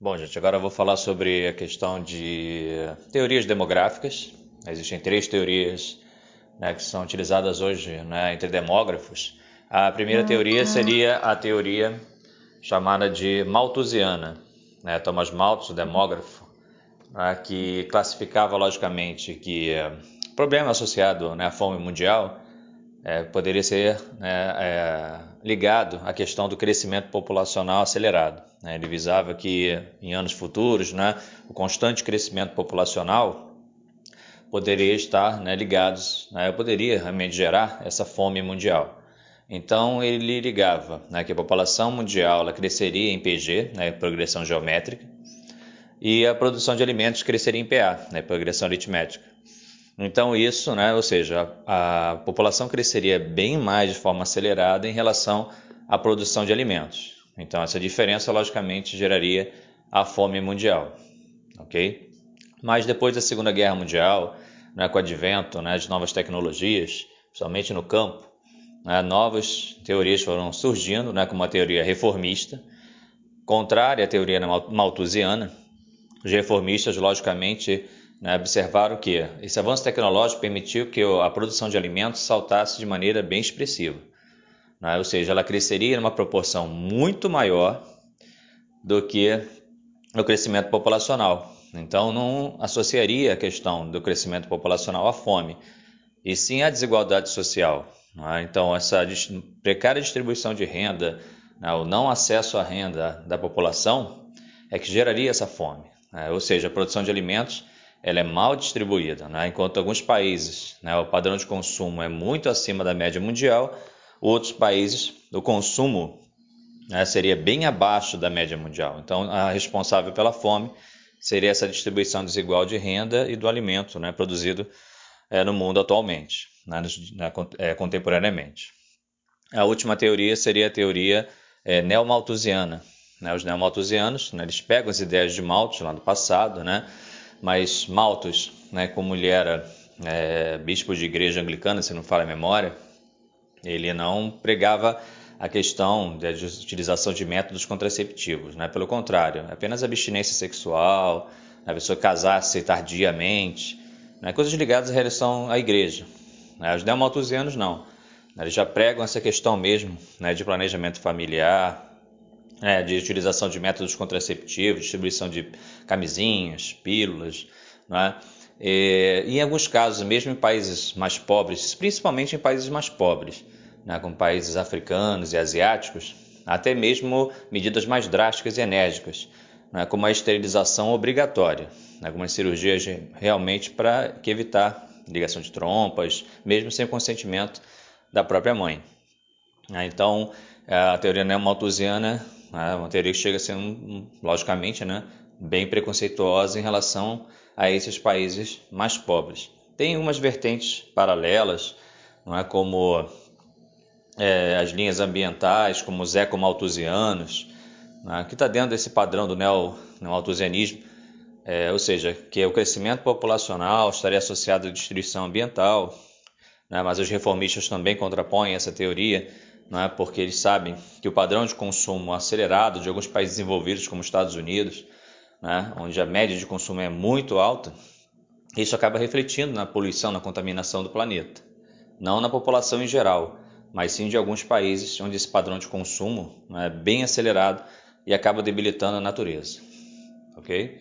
Bom, gente, agora eu vou falar sobre a questão de teorias demográficas. Existem três teorias né, que são utilizadas hoje né, entre demógrafos. A primeira teoria seria a teoria chamada de malthusiana. Né, Thomas Malthus, o demógrafo, né, que classificava logicamente que o eh, problema associado né, à fome mundial é, poderia ser é, ligado à questão do crescimento populacional acelerado. Né? Ele visava que em anos futuros né, o constante crescimento populacional poderia estar né, ligados, né, poderia realmente gerar essa fome mundial. Então ele ligava né, que a população mundial ela cresceria em PG, né, progressão geométrica, e a produção de alimentos cresceria em PA, né, progressão aritmética. Então isso, né, ou seja, a, a população cresceria bem mais de forma acelerada em relação à produção de alimentos. Então essa diferença logicamente geraria a fome mundial, ok? Mas depois da Segunda Guerra Mundial, né, com o advento né, de novas tecnologias, principalmente no campo, né, novas teorias foram surgindo, né, como a teoria reformista, contrária à teoria malthusiana. Os reformistas, logicamente, né, observaram que esse avanço tecnológico permitiu que a produção de alimentos saltasse de maneira bem expressiva. Né, ou seja, ela cresceria em uma proporção muito maior do que o crescimento populacional. Então, não associaria a questão do crescimento populacional à fome, e sim à desigualdade social. Né? Então, essa precária distribuição de renda, né, o não acesso à renda da população, é que geraria essa fome. Né? Ou seja, a produção de alimentos ela é mal distribuída. Né? Enquanto alguns países né, o padrão de consumo é muito acima da média mundial, outros países o consumo né, seria bem abaixo da média mundial. Então, a responsável pela fome seria essa distribuição desigual de renda e do alimento né, produzido é, no mundo atualmente, né, é, contemporaneamente. A última teoria seria a teoria é, neomalthusiana. Né? Os neomalthusianos, né, eles pegam as ideias de Malthus lá do passado, né, mas Malthus, né, como ele era é, bispo de igreja anglicana, se não fala a memória, ele não pregava a questão da utilização de métodos contraceptivos, né? pelo contrário, apenas abstinência sexual, a pessoa casar-se tardiamente, né? coisas ligadas à relação à igreja. Né? Os neomalthusianos não, eles já pregam essa questão mesmo né, de planejamento familiar, é, de utilização de métodos contraceptivos, distribuição de camisinhas, pílulas, né? E, em alguns casos, mesmo em países mais pobres, principalmente em países mais pobres, né, como países africanos e asiáticos, até mesmo medidas mais drásticas e enérgicas, né, como a esterilização obrigatória, né, algumas cirurgias realmente para evitar ligação de trompas, mesmo sem consentimento da própria mãe. Né. Então, a teoria neomalthusiana é uma teoria que chega a ser, um, logicamente, né, bem preconceituosa em relação a esses países mais pobres. Tem umas vertentes paralelas, não é como é, as linhas ambientais, como os ecomalthusianos, né, que está dentro desse padrão do neomalthusianismo, é, ou seja, que o crescimento populacional estaria associado à destruição ambiental, né, mas os reformistas também contrapõem essa teoria né, porque eles sabem que o padrão de consumo acelerado de alguns países desenvolvidos, como os Estados Unidos, né, onde a média de consumo é muito alta, isso acaba refletindo na poluição, na contaminação do planeta. Não na população em geral, mas sim de alguns países onde esse padrão de consumo né, é bem acelerado e acaba debilitando a natureza. Ok?